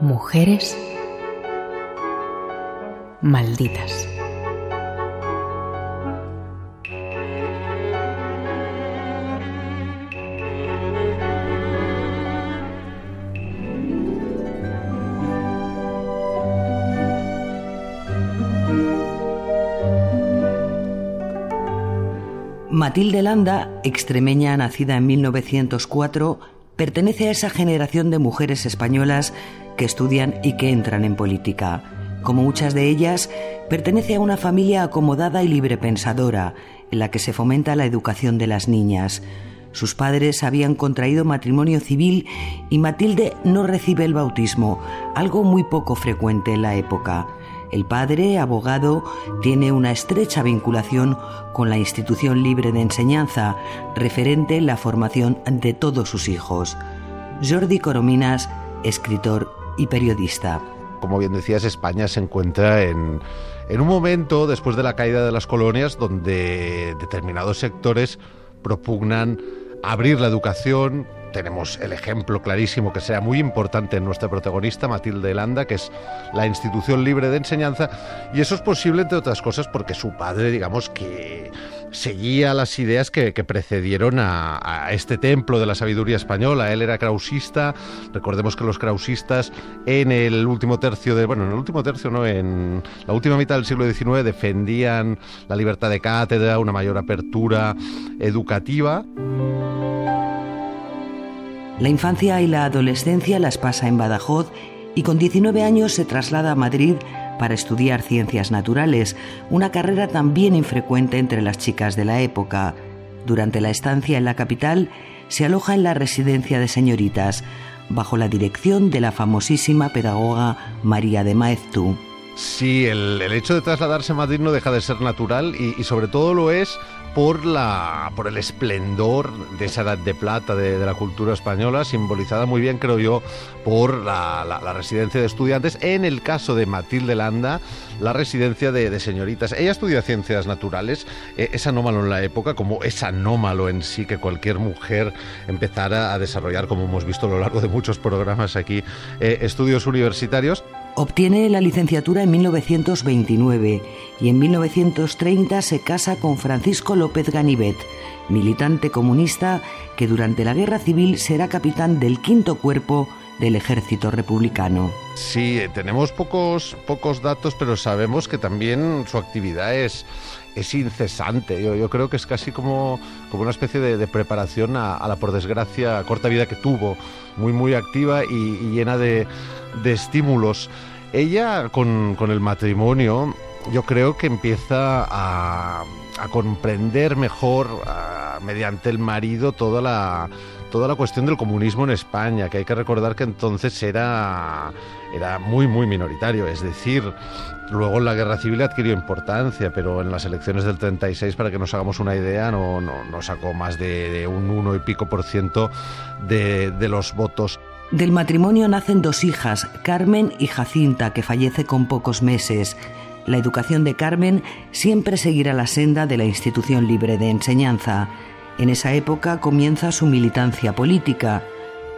Mujeres malditas. Matilde Landa, extremeña nacida en 1904, pertenece a esa generación de mujeres españolas que estudian y que entran en política. Como muchas de ellas, pertenece a una familia acomodada y librepensadora, en la que se fomenta la educación de las niñas. Sus padres habían contraído matrimonio civil y Matilde no recibe el bautismo, algo muy poco frecuente en la época. El padre, abogado, tiene una estrecha vinculación con la institución libre de enseñanza, referente en la formación de todos sus hijos. Jordi Corominas, escritor y periodista. Como bien decías, España se encuentra en, en un momento, después de la caída de las colonias, donde determinados sectores propugnan abrir la educación, tenemos el ejemplo clarísimo que sea muy importante en nuestra protagonista, Matilde Landa, que es la institución libre de enseñanza, y eso es posible, entre otras cosas, porque su padre, digamos, que seguía las ideas que, precedieron a, este templo de la sabiduría española. Él era krausista, recordemos que los krausistas en el último tercio de, bueno, en el último tercio, no, en la última mitad del siglo XIX defendían la libertad de cátedra, una mayor apertura educativa. La infancia y la adolescencia las pasa en Badajoz y con 19 años se traslada a Madrid para estudiar ciencias naturales, una carrera también infrecuente entre las chicas de la época. Durante la estancia en la capital, se aloja en la residencia de señoritas, bajo la dirección de la famosísima pedagoga María de Maeztu. Sí, el, hecho de trasladarse a Madrid no deja de ser natural y sobre todo lo es por, la, por el esplendor de esa edad de plata de, la cultura española, simbolizada muy bien, creo yo, por la, residencia de estudiantes. En el caso de Matilde Landa, la residencia de, señoritas. Ella estudia ciencias naturales, eh, es anómalo en la época, como es anómalo en sí que cualquier mujer empezara a desarrollar, como hemos visto a lo largo de muchos programas aquí, eh, estudios universitarios. Obtiene la licenciatura en 1929 y en 1930 se casa con Francisco López Ganivet, militante comunista que durante la Guerra Civil será capitán del quinto cuerpo del ejército republicano. Sí, eh, tenemos pocos, pocos datos, pero sabemos que también su actividad es, es incesante. Yo, creo que es casi como, como una especie de, preparación a, la, por desgracia, corta vida que tuvo, muy, muy activa y, llena de, de estímulos. Ella con, con el matrimonio yo creo que empieza a, comprender mejor mediante el marido toda la, toda la cuestión del comunismo en España, que hay que recordar que entonces era, era muy, muy minoritario. Es decir, luego en la guerra civil adquirió importancia, pero en las elecciones del 36, para que nos hagamos una idea, no, no, sacó más de, un uno y pico por ciento de, de los votos. Del matrimonio nacen dos hijas, Carmen y Jacinta, que fallece con pocos meses. La educación de Carmen siempre seguirá la senda de la institución libre de enseñanza. En esa época comienza su militancia política.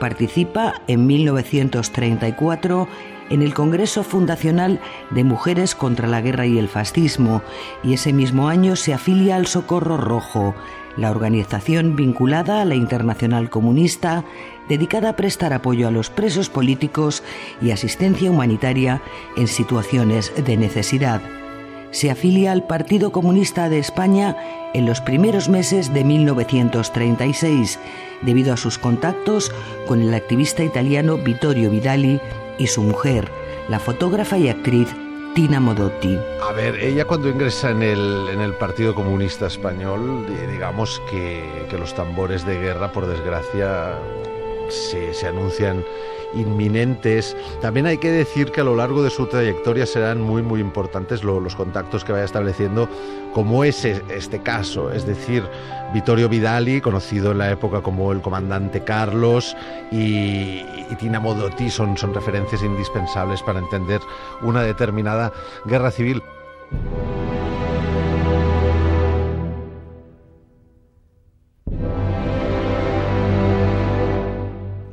Participa en 1934 en el Congreso Fundacional de Mujeres contra la Guerra y el Fascismo y ese mismo año se afilia al Socorro Rojo, la organización vinculada a la Internacional Comunista dedicada a prestar apoyo a los presos políticos y asistencia humanitaria en situaciones de necesidad. Se afilia al Partido Comunista de España en los primeros meses de 1936, debido a sus contactos con el activista italiano Vittorio Vidali y su mujer, la fotógrafa y actriz Tina Modotti. A ver, ella cuando ingresa en el, en el Partido Comunista Español, digamos que, que los tambores de guerra, por desgracia, se, anuncian inminentes. También hay que decir que a lo largo de su trayectoria serán muy, muy importantes los contactos que vaya estableciendo, como es este caso, es decir, Vittorio Vidali, conocido en la época como el comandante Carlos, y, y Tina Modotti son, son referencias indispensables para entender una determinada guerra civil.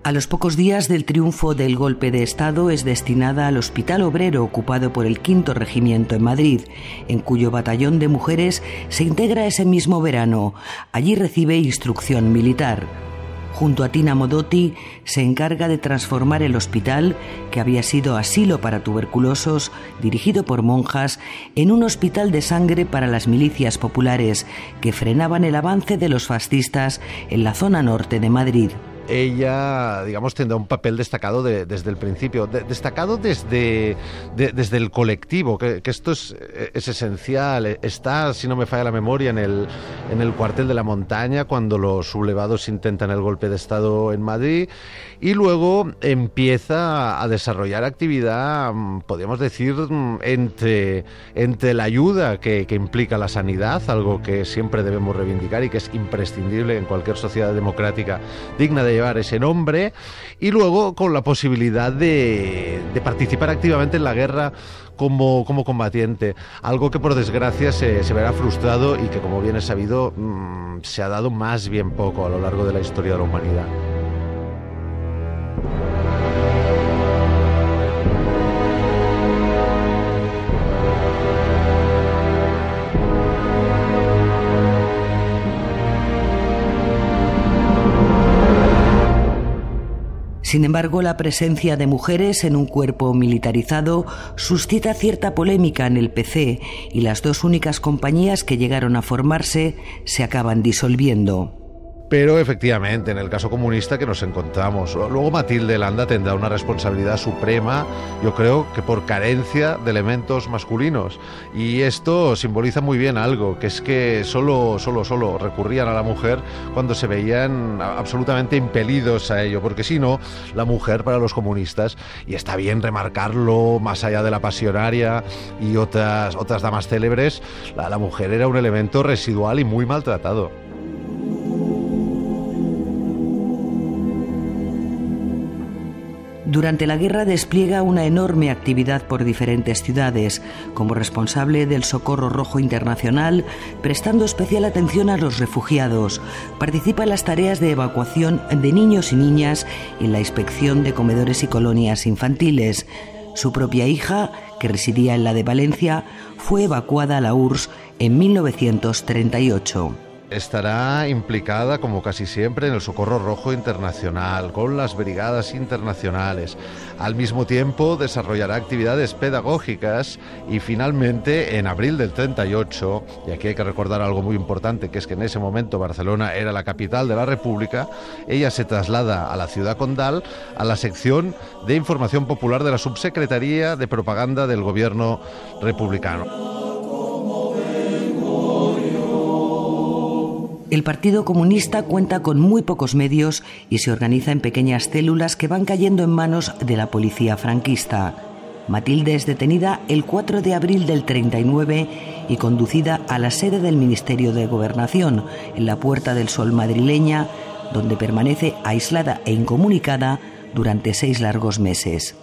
A los pocos días del triunfo del golpe de Estado es destinada al Hospital Obrero ocupado por el Quinto Regimiento en Madrid, en cuyo batallón de mujeres se integra ese mismo verano. Allí recibe instrucción militar. Junto a Tina Modotti se encarga de transformar el hospital, que había sido asilo para tuberculosos, dirigido por monjas, en un hospital de sangre para las milicias populares que frenaban el avance de los fascistas en la zona norte de Madrid ella, digamos, tendrá un papel destacado desde el principio, destacado desde, desde el colectivo, que, esto es, esencial. Está, si no me falla la memoria, en el, en el cuartel de la montaña, cuando los sublevados intentan el golpe de Estado en Madrid, y luego empieza a desarrollar actividad, mm, podríamos decir, mm, entre, entre la ayuda que, implica la sanidad, algo que siempre debemos reivindicar y que es imprescindible en cualquier sociedad democrática digna de llevar ese nombre y luego con la posibilidad de, participar activamente en la guerra como, como, combatiente, algo que por desgracia se, se, verá frustrado y que como bien es sabido mm, se ha dado más bien poco a lo largo de la historia de la humanidad. Sin embargo, la presencia de mujeres en un cuerpo militarizado suscita cierta polémica en el PC y las dos únicas compañías que llegaron a formarse se acaban disolviendo. Pero efectivamente, en el caso comunista que nos encontramos, luego Matilde Landa tendrá una responsabilidad suprema, yo creo que por carencia de elementos masculinos. Y esto simboliza muy bien algo, que es que solo, solo, solo recurrían a la mujer cuando se veían absolutamente impelidos a ello, porque si no, la mujer para los comunistas, y está bien remarcarlo más allá de la pasionaria y otras, otras damas célebres, la mujer era un elemento residual y muy maltratado. Durante la guerra despliega una enorme actividad por diferentes ciudades, como responsable del Socorro Rojo Internacional, prestando especial atención a los refugiados. Participa en las tareas de evacuación de niños y niñas y en la inspección de comedores y colonias infantiles. Su propia hija, que residía en la de Valencia, fue evacuada a la URSS en 1938 estará implicada, como casi siempre, en el Socorro Rojo Internacional, con las brigadas internacionales. Al mismo tiempo, desarrollará actividades pedagógicas y finalmente, en abril del 38, y aquí hay que recordar algo muy importante, que es que en ese momento Barcelona era la capital de la República, ella se traslada a la ciudad condal, a la sección de información popular de la Subsecretaría de Propaganda del Gobierno republicano. El Partido Comunista cuenta con muy pocos medios y se organiza en pequeñas células que van cayendo en manos de la policía franquista. Matilde es detenida el 4 de abril del 39 y conducida a la sede del Ministerio de Gobernación, en la Puerta del Sol madrileña, donde permanece aislada e incomunicada durante seis largos meses.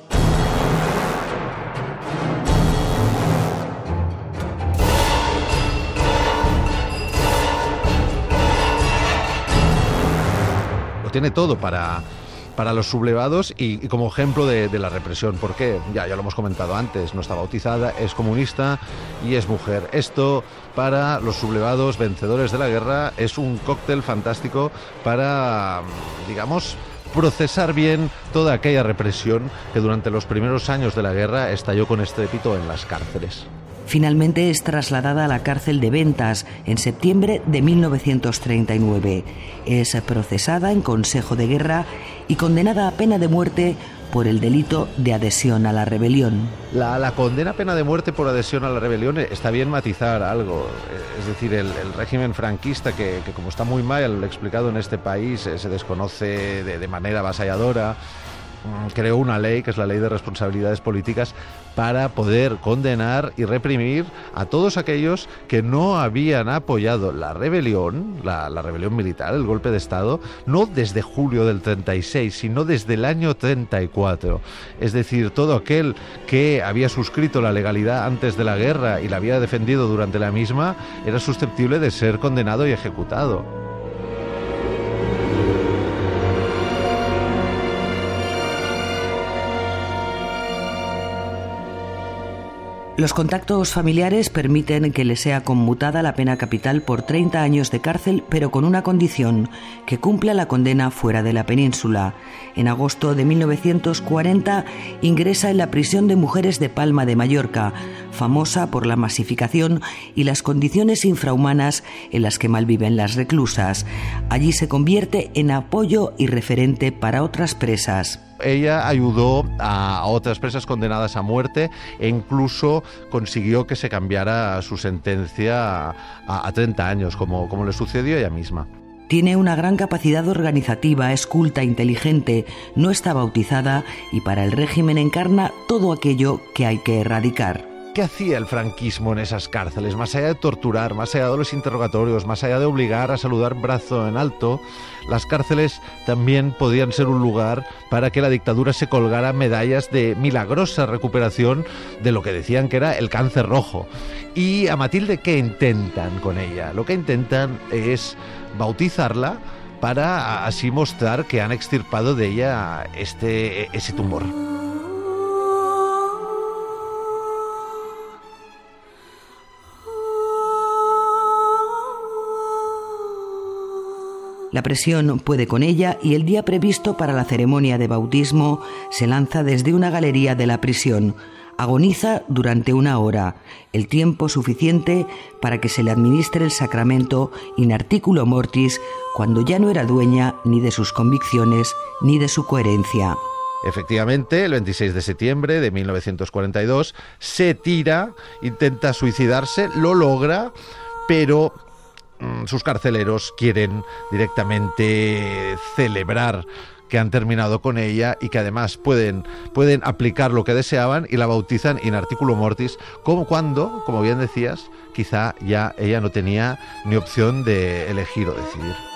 Tiene todo para, para los sublevados y, como ejemplo de, la represión. ¿Por qué? Ya, ya lo hemos comentado antes, no está bautizada, es comunista y es mujer. Esto para los sublevados vencedores de la guerra es un cóctel fantástico para, digamos, procesar bien toda aquella represión que durante los primeros años de la guerra estalló con estrépito en las cárceles. Finalmente es trasladada a la cárcel de Ventas en septiembre de 1939. Es procesada en Consejo de Guerra y condenada a pena de muerte por el delito de adhesión a la rebelión. La, condena a pena de muerte por adhesión a la rebelión está bien matizar algo. Es decir, el, régimen franquista, que, como está muy mal explicado en este país, eh, se desconoce de, de manera avasalladora, creó una ley, que es la Ley de Responsabilidades Políticas, para poder condenar y reprimir a todos aquellos que no habían apoyado la rebelión, la, rebelión militar, el golpe de Estado, no desde julio del 36, sino desde el año 34. Es decir, todo aquel que había suscrito la legalidad antes de la guerra y la había defendido durante la misma, era susceptible de ser condenado y ejecutado. Los contactos familiares permiten que le sea conmutada la pena capital por 30 años de cárcel, pero con una condición, que cumpla la condena fuera de la península. En agosto de 1940 ingresa en la prisión de mujeres de Palma de Mallorca, famosa por la masificación y las condiciones infrahumanas en las que malviven las reclusas. Allí se convierte en apoyo y referente para otras presas ella ayudó a otras presas condenadas a muerte e incluso consiguió que se cambiara su sentencia a, 30 años, como, como le sucedió a ella misma. Tiene una gran capacidad organizativa, es culta, inteligente, no está bautizada y para el régimen encarna todo aquello que hay que erradicar. ¿Qué hacía el franquismo en esas cárceles? Más allá de torturar, más allá de los interrogatorios, más allá de obligar a saludar brazo en alto, las cárceles también podían ser un lugar para que la dictadura se colgara medallas de milagrosa recuperación de lo que decían que era el cáncer rojo. ¿Y a Matilde qué intentan con ella? Lo que intentan es bautizarla para así mostrar que han extirpado de ella este, ese tumor. La presión puede con ella y el día previsto para la ceremonia de bautismo se lanza desde una galería de la prisión. Agoniza durante una hora, el tiempo suficiente para que se le administre el sacramento in articulo mortis cuando ya no era dueña ni de sus convicciones ni de su coherencia. Efectivamente, el 26 de septiembre de 1942 se tira, intenta suicidarse, lo logra, pero sus carceleros quieren directamente celebrar que han terminado con ella y que además pueden, pueden aplicar lo que deseaban y la bautizan in articulo mortis, como cuando, como bien decías, quizá ya ella no tenía ni opción de elegir o decidir.